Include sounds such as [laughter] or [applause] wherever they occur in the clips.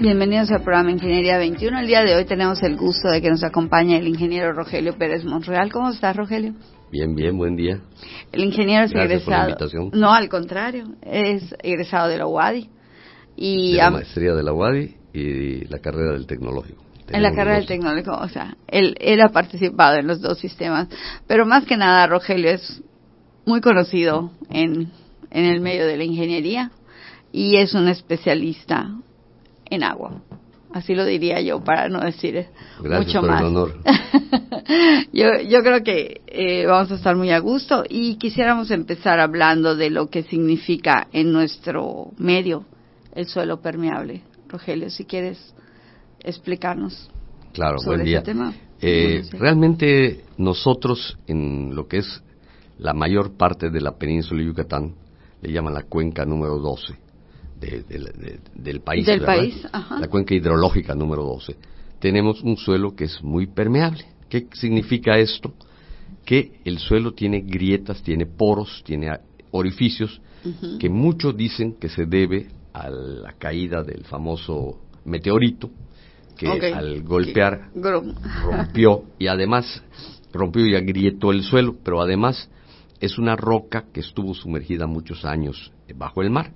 Bienvenidos al programa Ingeniería 21. El día de hoy tenemos el gusto de que nos acompañe el ingeniero Rogelio Pérez Monreal. ¿Cómo estás, Rogelio? Bien, bien, buen día. El ingeniero es Gracias por la egresado. invitación. No, al contrario, es egresado de la UADI. Y de la maestría de la UADI y la carrera del tecnológico. en la carrera del tecnológico, o sea, él, él ha participado en los dos sistemas. Pero más que nada, Rogelio es muy conocido en, en el medio de la ingeniería y es un especialista en agua. Así lo diría yo para no decir Gracias mucho por más. el honor. [laughs] yo, yo creo que eh, vamos a estar muy a gusto y quisiéramos empezar hablando de lo que significa en nuestro medio el suelo permeable. Rogelio, si quieres explicarnos. Claro, sobre buen día. ese tema. Eh, sí. Realmente nosotros en lo que es la mayor parte de la península de Yucatán le llaman la cuenca número 12 de- de- de- del país. Del ¿verdad? país, ajá. La cuenca hidrológica número 12. Tenemos un suelo que es muy permeable. ¿Qué significa esto? Que el suelo tiene grietas, tiene poros, tiene orificios que muchos dicen que se debe a la caída del famoso meteorito que al golpear rompió y además rompió y agrietó el suelo, pero además es una roca que estuvo sumergida muchos años bajo el mar.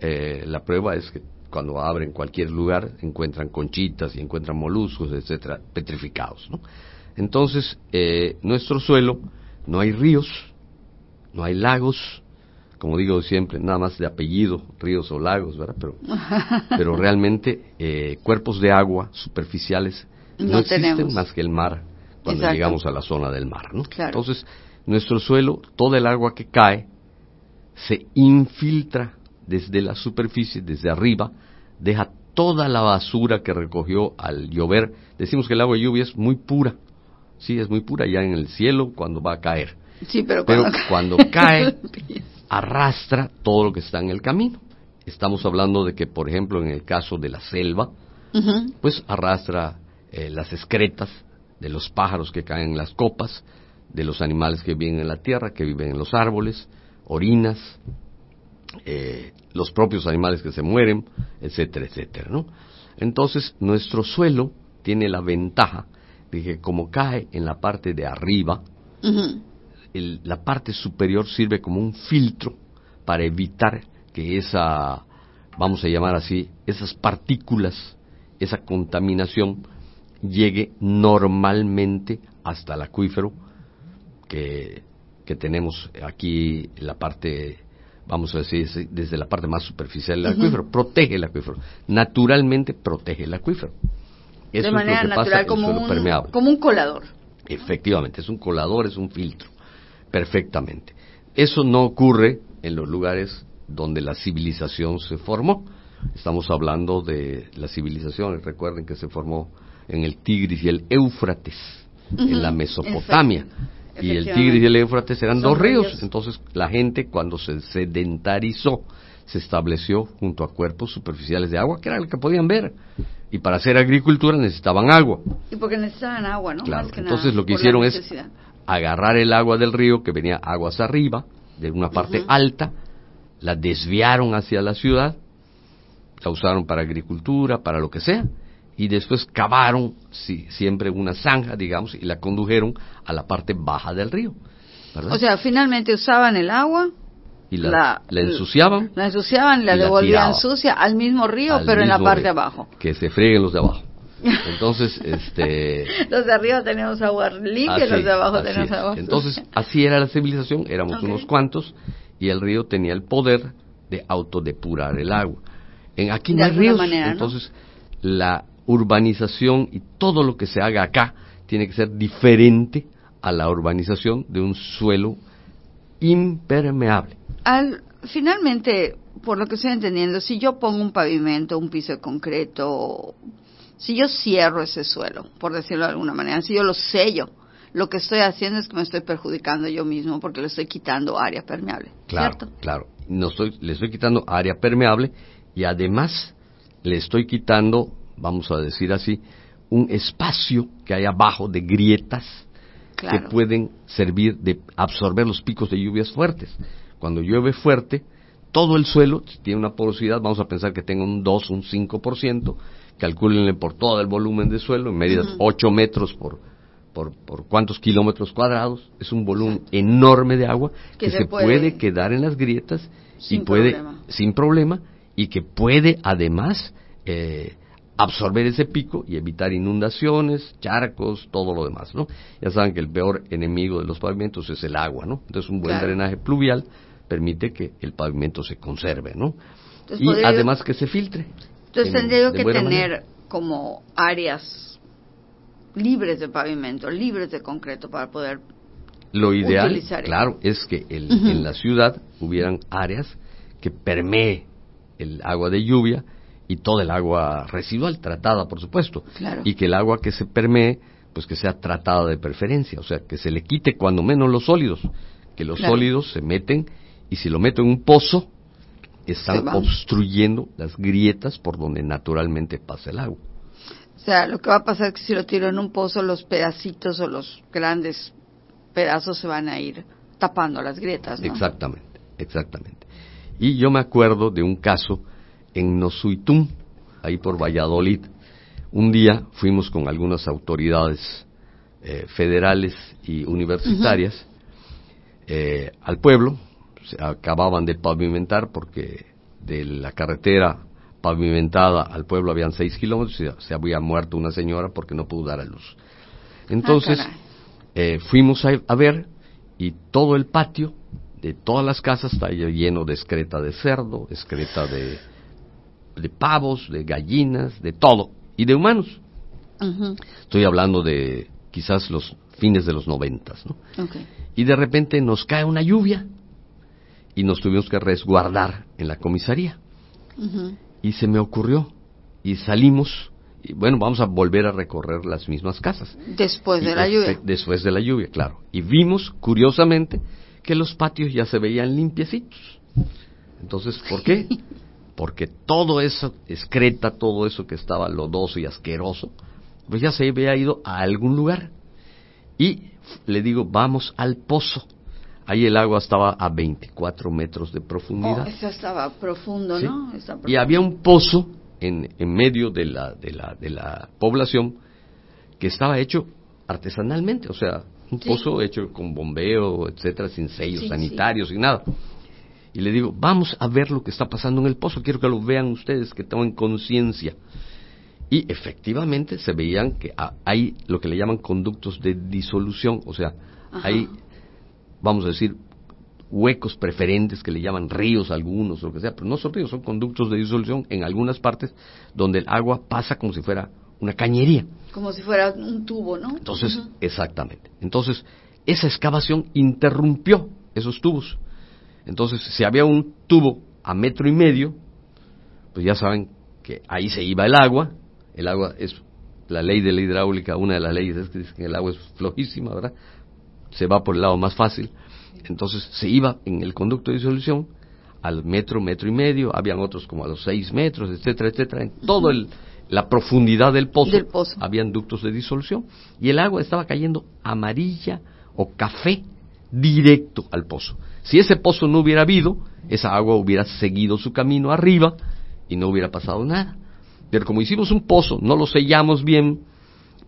Eh, la prueba es que cuando abren cualquier lugar encuentran conchitas y encuentran moluscos, etcétera, petrificados. ¿no? Entonces, eh, nuestro suelo no hay ríos, no hay lagos, como digo siempre, nada más de apellido, ríos o lagos, ¿verdad? Pero, [laughs] pero realmente eh, cuerpos de agua superficiales no, No existen tenemos. más que el mar cuando Exacto. llegamos a la zona del mar, ¿no? Claro. Entonces, nuestro suelo, toda el agua que cae, se infiltra desde la superficie, desde arriba, deja toda la basura que recogió al llover. Decimos que el agua de lluvia es muy pura, sí, es muy pura ya en el cielo cuando va a caer. Sí, pero Pero cuando, [laughs] cuando cae, arrastra todo lo que está en el camino. Estamos hablando de que, por ejemplo, en el caso de la selva, pues arrastra eh, las excretas de los pájaros que caen en las copas, de los animales que viven en la tierra, que viven en los árboles, orinas, eh, los propios animales que se mueren, etcétera, etcétera, ¿no? Entonces, nuestro suelo tiene la ventaja de que como cae en la parte de arriba, el- la parte superior sirve como un filtro para evitar que esa, vamos a llamar así, esas partículas, esa contaminación llegue normalmente hasta el acuífero que, que tenemos aquí en la parte, vamos a decir, desde la parte más superficial del acuífero. Protege el acuífero. Naturalmente protege el acuífero. Eso de es manera lo que pasa natural, en como suelo un, permeable. como un colador. Efectivamente, es un colador, es un filtro, perfectamente. Eso no ocurre en los lugares donde la civilización se formó. Estamos hablando de la civilización, recuerden que se formó en el Tigris y el Éufrates, en la Mesopotamia. Y el. Tigris y el Éufrates eran dos ríos. ríos. Entonces la gente cuando se sedentarizó se estableció junto a cuerpos superficiales de agua, que era lo que podían ver. Y para hacer agricultura necesitaban agua. Y porque necesitaban agua, ¿no? Claro, Más que entonces nada, lo que hicieron es agarrar el agua del río que venía aguas arriba, de una parte alta, la desviaron hacia la ciudad, la usaron para agricultura, para lo que sea, y después cavaron sí, siempre una zanja, digamos, y la condujeron a la parte baja del río. ¿verdad? O sea, finalmente usaban el agua, y la, la- la ensuciaban la ensuciaban y la devolvían sucia al mismo río, al pero en la mismo parte río, abajo. Que se frieguen los de abajo. [laughs] Entonces, este... Los de arriba tenemos agua limpia, los de abajo tenemos agua Entonces, sucia. así era la civilización, éramos Ok. unos cuantos, y el río tenía el poder de autodepurar el agua. En, aquí De no hay ríos, manera, ¿no? entonces la urbanización y todo lo que se haga acá tiene que ser diferente a la urbanización de un suelo impermeable. Al, finalmente, por lo que estoy entendiendo, si yo pongo un pavimento, un piso de concreto, si yo cierro ese suelo, por decirlo de alguna manera, si yo lo sello, lo que estoy haciendo es que me estoy perjudicando yo mismo porque le estoy quitando área permeable. Claro, ¿cierto? claro. No estoy, le estoy quitando área permeable y además le estoy quitando, vamos a decir así, un espacio que hay abajo de grietas Claro. que pueden servir de absorber los picos de lluvias fuertes. Cuando llueve fuerte, todo el suelo tiene una porosidad, vamos a pensar que tenga un 2, un 5%, calcúlenle por todo el volumen de suelo, en medidas Ujú. 8 metros por, por, por cuántos kilómetros cuadrados, es un volumen enorme de agua Que que, se se puede- puede quedar en las grietas Sin y puede, problema. sin problema, y que puede además eh, absorber ese pico y evitar inundaciones, charcos, todo lo demás, ¿no? Ya saben que el peor enemigo de los pavimentos es el agua, ¿no? Entonces un buen Claro. drenaje pluvial permite que el pavimento se conserve, ¿no? Entonces, y podría- además que se filtre. Entonces en- tendría que tener manera. como áreas libres de pavimento, libres de concreto para poder Lo ideal, utilizar claro, es que el- en la ciudad hubieran áreas que permee el agua de lluvia y toda el agua residual, tratada, por supuesto. Claro. Y que el agua que se permee, pues que sea tratada de preferencia, o sea, que se le quite cuando menos los sólidos, que los Claro. sólidos se meten y si lo meto en un pozo, están obstruyendo las grietas por donde naturalmente pasa el agua. O sea, lo que va a pasar es que si lo tiro en un pozo, los pedacitos o los grandes pedazos se van a ir tapando las grietas, ¿no? Exactamente, exactamente. Y yo me acuerdo de un caso en Nosuitum, ahí por Valladolid. Un día fuimos con algunas autoridades eh, federales y universitarias eh, al pueblo. Se acababan de pavimentar porque de la carretera pavimentada al pueblo habían seis kilómetros y se había muerto una señora porque no pudo dar a luz. Entonces, caray. eh, fuimos a, a ver y todo el patio de todas las casas está lleno de excreta de cerdo, excreta de, de pavos, de gallinas, de todo, y de humanos. Estoy hablando de quizás los fines de los noventas, ¿no? Y de repente nos cae una lluvia y nos tuvimos que resguardar en la comisaría. Y se me ocurrió y salimos y bueno, vamos a volver a recorrer las mismas casas. Después de la lluvia. Después de la lluvia, claro. Y vimos, curiosamente, que los patios ya se veían limpiecitos. Entonces, ¿por qué? [laughs] Porque todo eso, excreta, todo eso que estaba lodoso y asqueroso, pues ya se había ido a algún lugar. Y le digo, vamos al pozo. Ahí el agua estaba a 24 metros de profundidad. Oh, eso estaba profundo, ¿sí? ¿no? Está Y había un pozo en, en medio de la, de, la, de la población que estaba hecho artesanalmente, o sea, un Sí. pozo hecho con bombeo, etcétera, sin sellos Sí, sanitarios, sin nada. Y le digo, vamos a ver lo que está pasando en el pozo, quiero que lo vean ustedes, que tomen conciencia. Y efectivamente se veían que hay lo que le llaman conductos de disolución, o sea, Ajá. hay, vamos a decir, huecos preferentes que le llaman ríos algunos, o lo que sea, pero no son ríos, son conductos de disolución en algunas partes donde el agua pasa como si fuera una cañería. Como si fuera un tubo, ¿no? Entonces, exactamente. Entonces, esa excavación interrumpió esos tubos. Entonces, si había un tubo a metro y medio, pues ya saben que ahí se iba el agua. El agua es la ley de la hidráulica, una de las leyes es que dice que el agua es flojísima, ¿verdad? Se va por el lado más fácil. Entonces, se iba en el conducto de disolución al metro, metro y medio, habían otros como a los seis metros, etcétera, etcétera, en todo el la profundidad del pozo, Del pozo. habían ductos de disolución y el agua estaba cayendo amarilla o café directo al pozo. Si ese pozo no hubiera habido, esa agua hubiera seguido su camino arriba y no hubiera pasado nada. Pero como hicimos un pozo, no lo sellamos bien,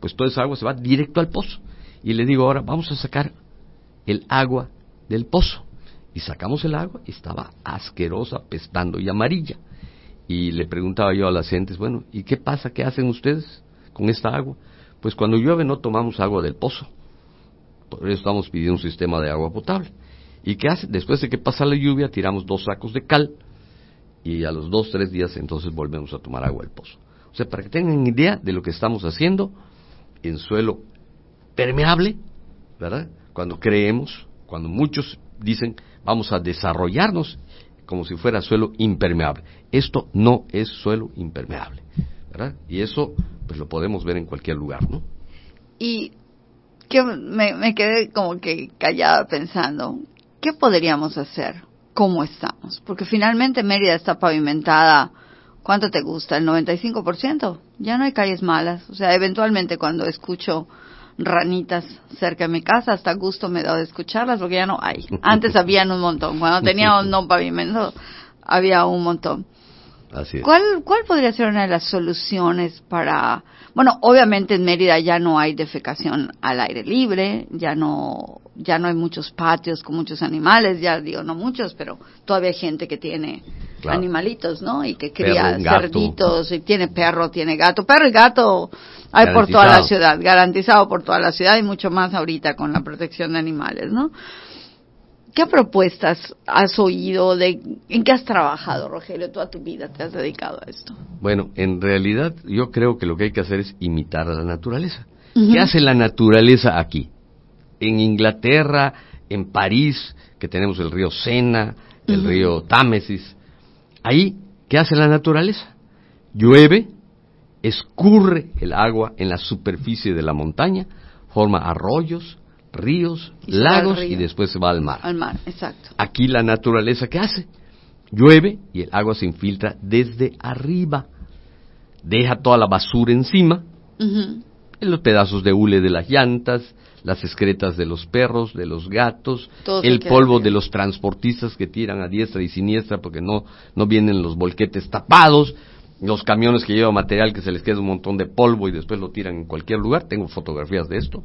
pues toda esa agua se va directo al pozo. Y le digo ahora, vamos a sacar el agua del pozo. Y sacamos el agua y estaba asquerosa, pestando y amarilla. Y le preguntaba yo a las gentes, bueno, ¿y qué pasa? ¿Qué hacen ustedes con esta agua? Pues cuando llueve no tomamos agua del pozo. Por eso estamos pidiendo un sistema de agua potable. ¿Y qué hace? Después de que pasa la lluvia, tiramos dos sacos de cal y a los dos, tres días entonces volvemos a tomar agua del pozo. O sea, para que tengan idea de lo que estamos haciendo en suelo permeable, ¿verdad? Cuando creemos, cuando muchos dicen, vamos a desarrollarnos como si fuera suelo impermeable. Esto no es suelo impermeable, ¿verdad? Y eso, pues lo podemos ver en cualquier lugar, ¿no? ¿Y que me, me quedé como que callada pensando, ¿qué podríamos hacer? ¿Cómo estamos? Porque finalmente Mérida está pavimentada, ¿cuánto te gusta? ¿El 95%? Ya no hay calles malas. O sea, eventualmente cuando escucho ranitas cerca de mi casa, hasta gusto me da de escucharlas porque ya no hay. [laughs] Antes habían un montón. Cuando teníamos [laughs] no pavimento, había un montón. Así es. ¿Cuál, ¿Cuál podría ser una de las soluciones para, bueno, obviamente en Mérida ya no hay defecación al aire libre, ya no, ya no hay muchos patios con muchos animales, ya digo no muchos, pero todavía hay gente que tiene Claro. animalitos, ¿no? Y que cría Perro, cerditos, y tiene perro, tiene gato. Perro y gato hay por toda la ciudad, garantizado por toda la ciudad y mucho más ahorita con la protección de animales, ¿no? ¿Qué propuestas has oído? De, ¿En qué has trabajado, Rogelio? Toda tu vida te has dedicado a esto. Bueno, en realidad yo creo que lo que hay que hacer es imitar a la naturaleza. ¿Qué hace la naturaleza aquí? En Inglaterra, en París, que tenemos el río Sena, el río Támesis. Ahí, ¿qué hace la naturaleza? Llueve, escurre el agua en la superficie de la montaña, forma arroyos, ríos, Y lagos río. y después se va al mar. Al mar, exacto. Aquí la naturaleza ¿qué hace? Llueve y el agua se infiltra desde arriba. Deja toda la basura encima, en los pedazos de hule de las llantas, las excretas de los perros, de los gatos, Todo el polvo arriba. de los transportistas que tiran a diestra y siniestra porque no, no vienen los volquetes tapados, los camiones que llevan material que se les queda un montón de polvo y después lo tiran en cualquier lugar. Tengo fotografías de esto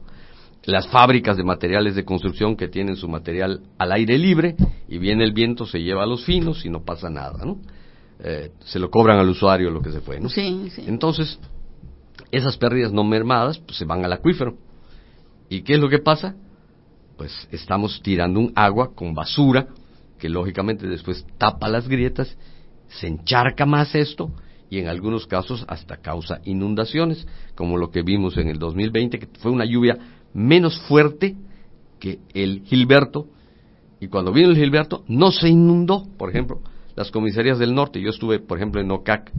las fábricas de materiales de construcción que tienen su material al aire libre y viene el viento, se lleva a los finos y no pasa nada, ¿no? Eh, se lo cobran al usuario lo que se fue, ¿no? Sí, sí. Entonces, esas pérdidas no mermadas pues, se van al acuífero. ¿Y qué es lo que pasa? Pues estamos tirando un agua con basura que lógicamente después tapa las grietas, se encharca más esto y en algunos casos hasta causa inundaciones, como lo que vimos en el 2020, que fue una lluvia menos fuerte que el Gilberto, y cuando vino el Gilberto no se inundó, por ejemplo, las comisarías del norte, yo estuve, por ejemplo, en Ocac,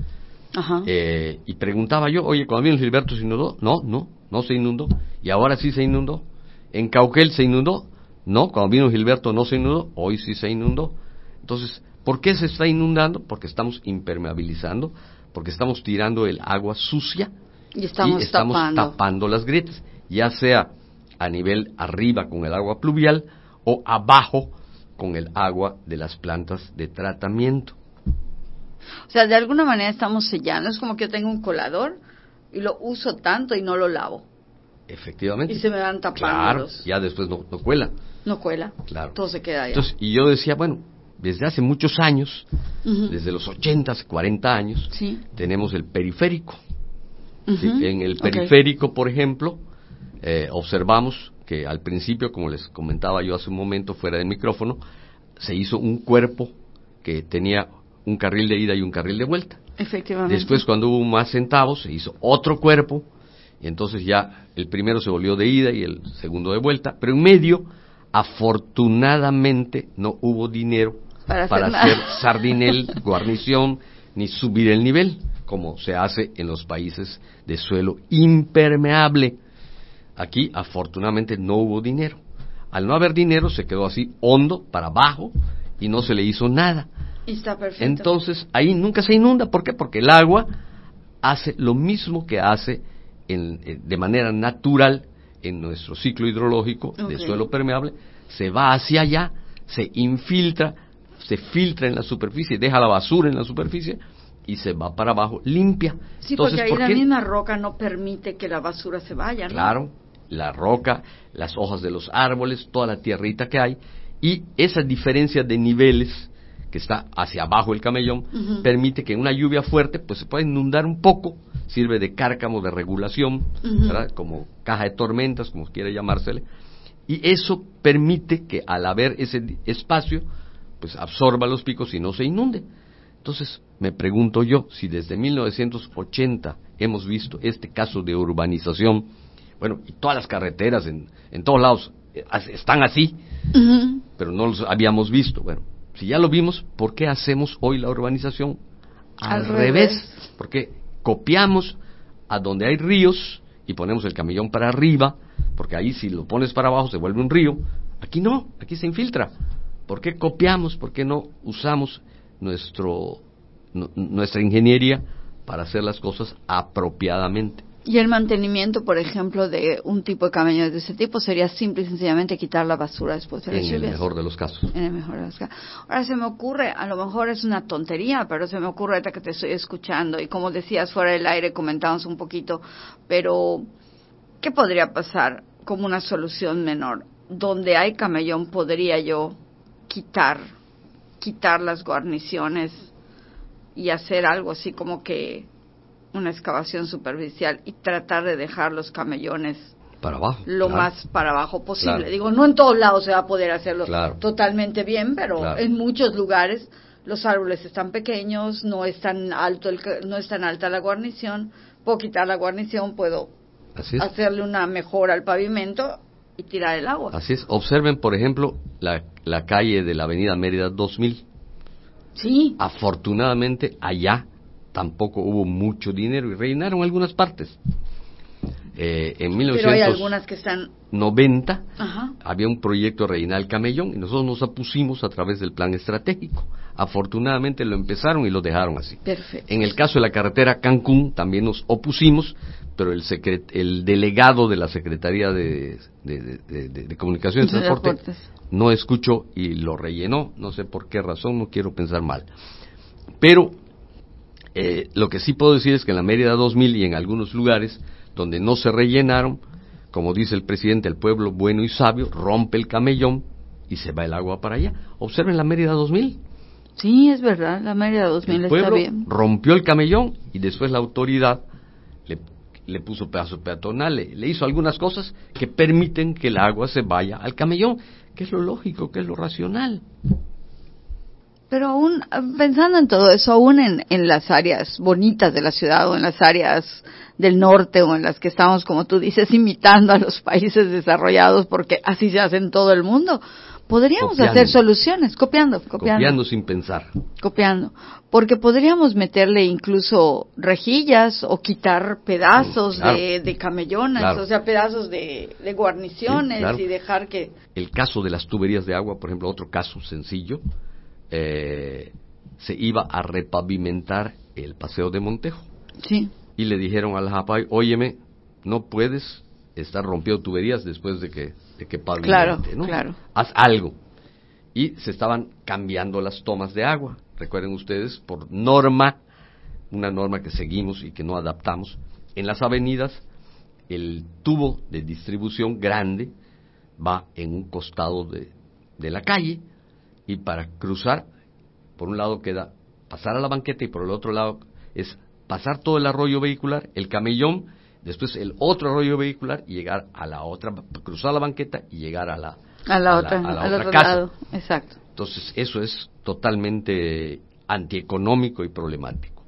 Ajá. eh, y preguntaba yo, oye, cuando vino el Gilberto se inundó, no, no, no se inundó, y ahora sí se inundó, en Cauquel se inundó, no, cuando vino el Gilberto no se inundó, hoy sí se inundó, entonces, ¿por qué se está inundando? Porque estamos impermeabilizando, porque estamos tirando el agua sucia y estamos, y estamos tapando. tapando las grietas, ya sea a nivel arriba con el agua pluvial o abajo con el agua de las plantas de tratamiento. O sea, de alguna manera estamos sellando. Es como que yo tengo un colador y lo uso tanto y no lo lavo. Efectivamente. Y se me van tapando Claro, los- ya después no, no cuela. No cuela. Claro. Todo se queda allá. Entonces, y yo decía, bueno, desde hace muchos años, desde los 80, 40 años, Sí. tenemos el periférico. En el periférico, por ejemplo, eh, observamos que al principio, como les comentaba yo hace un momento fuera del micrófono, se hizo un cuerpo que tenía un carril de ida y un carril de vuelta. Efectivamente. Después, cuando hubo más centavos, se hizo otro cuerpo, y entonces ya el primero se volvió de ida y el segundo de vuelta, pero en medio, afortunadamente, no hubo dinero Para hacer para nada. hacer sardinel, [laughs] guarnición, ni subir el nivel, como se hace en los países de suelo impermeable. Aquí, afortunadamente, no hubo dinero. Al no haber dinero, se quedó así hondo para abajo y no se le hizo nada. Y está perfecto. Entonces, ahí nunca se inunda. ¿Por qué? Porque el agua hace lo mismo que hace en- eh, de manera natural en nuestro ciclo hidrológico de suelo permeable, se va hacia allá, se infiltra, se filtra en la superficie, deja la basura en la superficie y se va para abajo limpia. Sí, Entonces, porque ahí ¿por la misma roca no permite que la basura se vaya, ¿no? Claro, la roca, las hojas de los árboles, toda la tierrita que hay, y esa diferencia de niveles que está hacia abajo el camellón, permite que una lluvia fuerte pues se pueda inundar un poco, sirve de cárcamo de regulación, como caja de tormentas, como quiera llamársele, y eso permite que al haber ese espacio, pues absorba los picos y no se inunde. Entonces, me pregunto yo, si desde 1980 hemos visto este caso de urbanización, bueno, y todas las carreteras en, en todos lados eh, están así, pero no los habíamos visto. Bueno, si ya lo vimos, ¿por qué hacemos hoy la urbanización al, Al revés? revés. Porque copiamos a donde hay ríos y ponemos el camellón para arriba, porque ahí si lo pones para abajo se vuelve un río. Aquí no, aquí se infiltra. ¿Por qué copiamos? ¿Por qué no usamos nuestro, nuestra ingeniería para hacer las cosas apropiadamente? Y el mantenimiento, por ejemplo, de un tipo de camiones de ese tipo sería simple y sencillamente quitar la basura después de las En el mejor de los casos. En el mejor de los casos. Ahora se me ocurre, a lo mejor es una tontería, pero se me ocurre ahorita que te estoy escuchando y como decías fuera del aire comentamos un poquito, pero ¿qué podría pasar como una solución menor? Donde hay camellón podría yo quitar, quitar las guarniciones y hacer algo así como que una excavación superficial y tratar de dejar los camellones para abajo, lo más para abajo posible. Digo, no en todos lados se va a poder hacerlo totalmente bien, pero en muchos lugares los árboles están pequeños, no es tan alto el, no es tan alta la guarnición, puedo quitar la guarnición, puedo hacerle una mejora al pavimento y tirar el agua. Así es. Observen, por ejemplo, la, la calle de la Avenida Mérida 2000. Sí. Afortunadamente allá tampoco hubo mucho dinero y rellenaron algunas partes. Eh, en 1990 había un proyecto de rellenar el camellón y nosotros nos opusimos a través del plan estratégico. Afortunadamente lo empezaron y lo dejaron así. En el caso de la carretera Cancún también nos opusimos, pero el, el delegado de la Secretaría de, de, Comunicaciones y Transporte no escuchó y lo rellenó. No sé por qué razón, no quiero pensar mal. Pero eh, lo que sí puedo decir es que en la Mérida 2000 y en algunos lugares donde no se rellenaron, como dice el presidente, el pueblo bueno y sabio rompe el camellón y se va el agua para allá. Observen la Mérida 2000. Sí, es verdad, la Mérida 2000 el pueblo está bien. rompió el camellón y después la autoridad le, le puso pedazo peatonal, le, le, hizo algunas cosas que permiten que el agua se vaya al camellón, que es lo lógico, que es lo racional. Pero aún, pensando en todo eso, aún en, en, las áreas bonitas de la ciudad o en las áreas del norte o en las que estamos, como tú dices, [laughs] imitando a los países desarrollados porque así se hace en todo el mundo, podríamos hacer soluciones, copiando, copiando. Copiando sin pensar. Copiando. Porque podríamos meterle incluso rejillas o quitar pedazos de, de, camellones, o sea, pedazos de, de guarniciones y dejar que... El caso de las tuberías de agua, por ejemplo, otro caso sencillo eh, se iba a repavimentar el paseo de Montejo. Sí. Y le dijeron al Japay, óyeme, no puedes estar rompiendo tuberías después de que, de que claro, Claro. Haz algo. Y se estaban cambiando las tomas de agua. Recuerden ustedes, por norma, una norma que seguimos y que no adaptamos, en las avenidas el tubo de distribución grande va en un costado de, de la calle y para cruzar, por un lado queda pasar a la banqueta y por el otro lado es pasar todo el arroyo vehicular, el camellón, después el otro arroyo vehicular y llegar a la otra, cruzar la banqueta y llegar a la, a la otra, al otro Lado. Exacto. Entonces eso es totalmente antieconómico y problemático.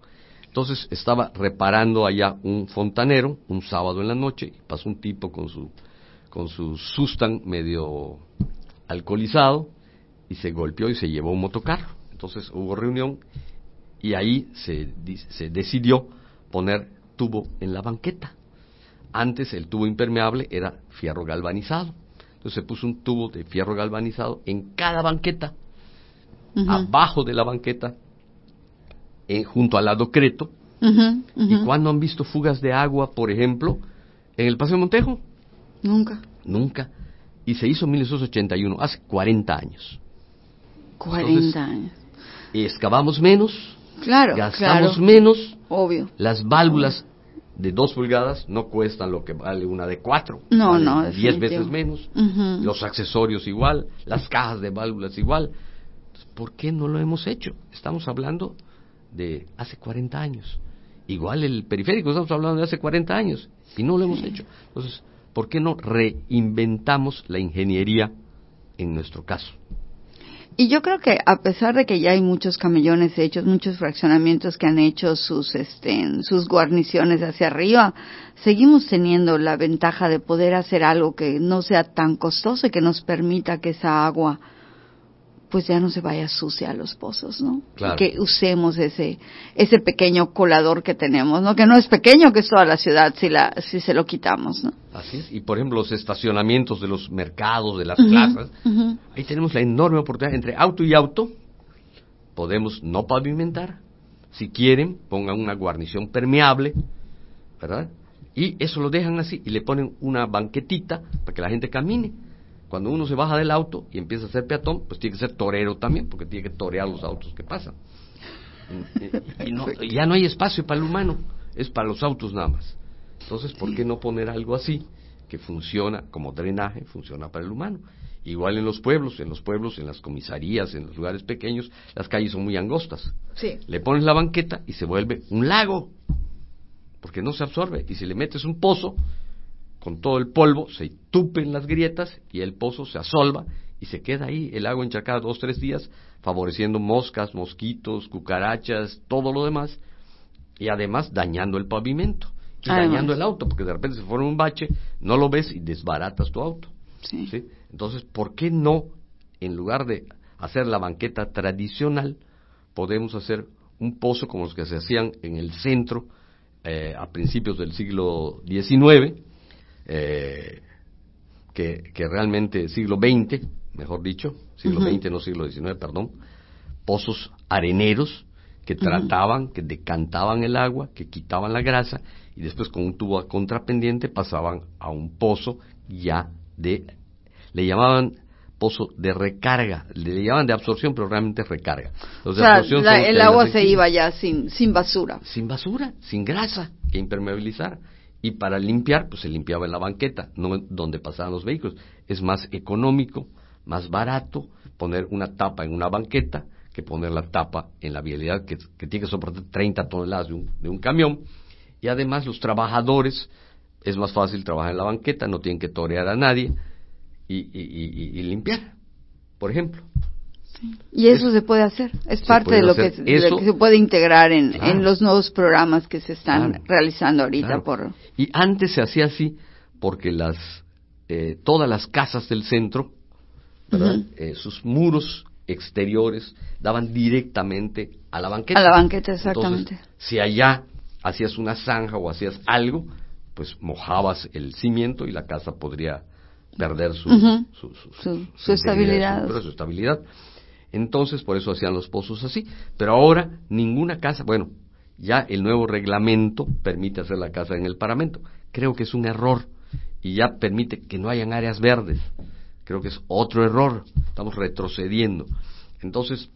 Entonces estaba reparando allá un fontanero un sábado en la noche y pasó un tipo con su con su sustan medio alcoholizado y se golpeó y se llevó un motocarro. Entonces hubo reunión y ahí se, se decidió poner tubo en la banqueta. Antes el tubo impermeable era fierro galvanizado. Entonces se puso un tubo de fierro galvanizado en cada banqueta, abajo de la banqueta, en, junto al lado creto. ¿Y cuándo han visto fugas de agua, por ejemplo, en el Paseo Montejo? Nunca. Nunca. Y se hizo en 1981, hace 40 años. 40 años. Excavamos menos, claro, gastamos menos, obvio. Las válvulas de 2 pulgadas no cuestan lo que vale una de 4. No, no, 10 veces menos. Los accesorios igual, las cajas de válvulas igual. ¿Por qué no lo hemos hecho? Estamos hablando de hace 40 años. Igual el periférico, estamos hablando de hace 40 años y no lo hemos hecho. Entonces, ¿por qué no reinventamos la ingeniería en nuestro caso? Y yo creo que a pesar de que ya hay muchos camellones hechos, muchos fraccionamientos que han hecho sus, este, sus guarniciones hacia arriba, seguimos teniendo la ventaja de poder hacer algo que no sea tan costoso y que nos permita que esa agua pues ya no se vaya sucia a los pozos, ¿no? Claro. Que usemos ese ese pequeño colador que tenemos, ¿no? Que no es pequeño, que es toda la ciudad si la si se lo quitamos, ¿no? Así es. Y por ejemplo, los estacionamientos de los mercados, de las plazas, ahí tenemos la enorme oportunidad entre auto y auto. Podemos no pavimentar. Si quieren, pongan una guarnición permeable, ¿verdad? Y eso lo dejan así y le ponen una banquetita para que la gente camine. Cuando uno se baja del auto y empieza a ser peatón, pues tiene que ser torero también, porque tiene que torear los autos que pasan. Y, ya no hay espacio para el humano, es para los autos nada más. Entonces, ¿por qué no poner algo así que funciona como drenaje, funciona para el humano? Igual en los pueblos, en los pueblos, en las comisarías, en los lugares pequeños, las calles son muy angostas. Sí. Le pones la banqueta y se vuelve un lago, porque no se absorbe. Y si le metes un pozo, con todo el polvo, se tupen las grietas y el pozo se asolva y se queda ahí el agua encharcada dos, tres días, favoreciendo moscas, mosquitos, cucarachas, todo lo demás, y además dañando el pavimento y dañando el auto, porque de repente se forma un bache, no lo ves y desbaratas tu auto. Sí. Entonces, ¿por qué no, en lugar de hacer la banqueta tradicional, podemos hacer un pozo como los que se hacían en el centro eh, a principios del siglo XIX, eh, que, que, realmente siglo XX, mejor dicho, siglo XX, no siglo XIX, perdón, pozos areneros que trataban, que decantaban el agua, que quitaban la grasa y después con un tubo contrapendiente pasaban a un pozo ya de, le llamaban pozo de recarga, le llamaban de absorción, pero realmente recarga. o sea, el agua se iba ya sin, sin basura. Sin basura, sin grasa que impermeabilizar. Y para limpiar, pues se limpiaba en la banqueta, no donde pasaban los vehículos. Es más económico, más barato poner una tapa en una banqueta que poner la tapa en la vialidad que, tiene que soportar 30 toneladas de un, de un camión. Y además los trabajadores, es más fácil trabajar en la banqueta, no tienen que torear a nadie y, limpiar, por ejemplo. Y eso se puede hacer, es parte de lo, que, se puede integrar en, los nuevos programas que se están realizando ahorita. por Y antes se hacía así porque las eh, todas las casas del centro, eh, sus muros exteriores daban directamente a la banqueta. A la banqueta, exactamente. si allá hacías una zanja o hacías algo, pues mojabas el cimiento y la casa podría perder su, su, estabilidad. Su, estabilidad. Entonces, por eso hacían los pozos así. Pero ahora, ninguna casa, bueno, ya el nuevo reglamento permite hacer la casa en el paramento. Creo que es un error y ya permite que no hayan áreas verdes. Creo que es otro error. Estamos retrocediendo. Entonces,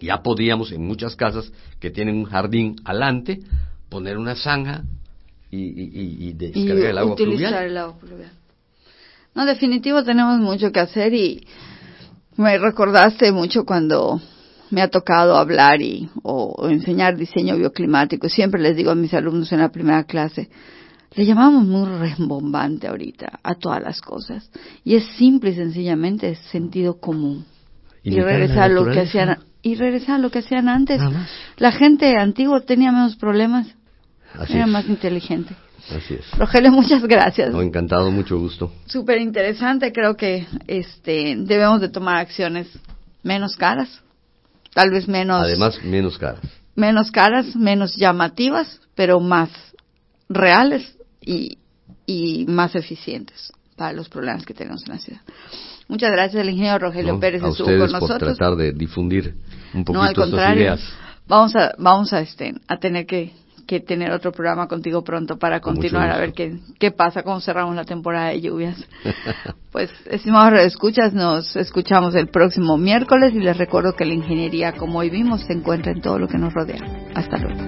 ya podíamos en muchas casas que tienen un jardín alante poner una zanja y, y, y descargar el agua utilizar el agua fluvial. No, definitivo tenemos mucho que hacer y me recordaste mucho cuando me ha tocado hablar y o, enseñar diseño bioclimático. Siempre les digo a mis alumnos en la primera clase, le llamamos muy rembombante ahorita a todas las cosas y es simple y sencillamente sentido común. Y, regresar a lo que hacían y regresar a lo que hacían antes. La gente antigua tenía menos problemas, era más inteligente. Así es. Rogelio, muchas gracias. encantado, mucho gusto. Súper interesante, creo que este debemos de tomar acciones menos caras, tal vez menos... Además, menos caras. Menos caras, menos llamativas, pero más reales y, y más eficientes para los problemas que tenemos en la ciudad. Muchas gracias al ingeniero Rogelio Pérez a estuvo con nosotros. por tratar de difundir un poquito no, al contrario, Vamos a, vamos a, este, a tener que que tener otro programa contigo pronto para continuar a ver qué, qué pasa, cómo cerramos la temporada de lluvias. [laughs] pues, estimados escuchas, nos escuchamos el próximo miércoles y les recuerdo que la ingeniería, como hoy vimos, se encuentra en todo lo que nos rodea. Hasta luego.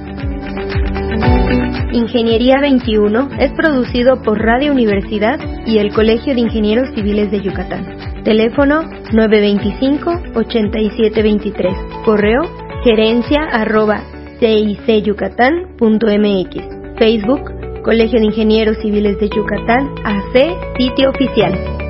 Ingeniería 21 es producido por Radio Universidad y el Colegio de Ingenieros Civiles de Yucatán. Teléfono 925-8723. Correo gerencia arroba cicyucatán.mx. Facebook, Colegio de Ingenieros Civiles de Yucatán, AC, sitio oficial.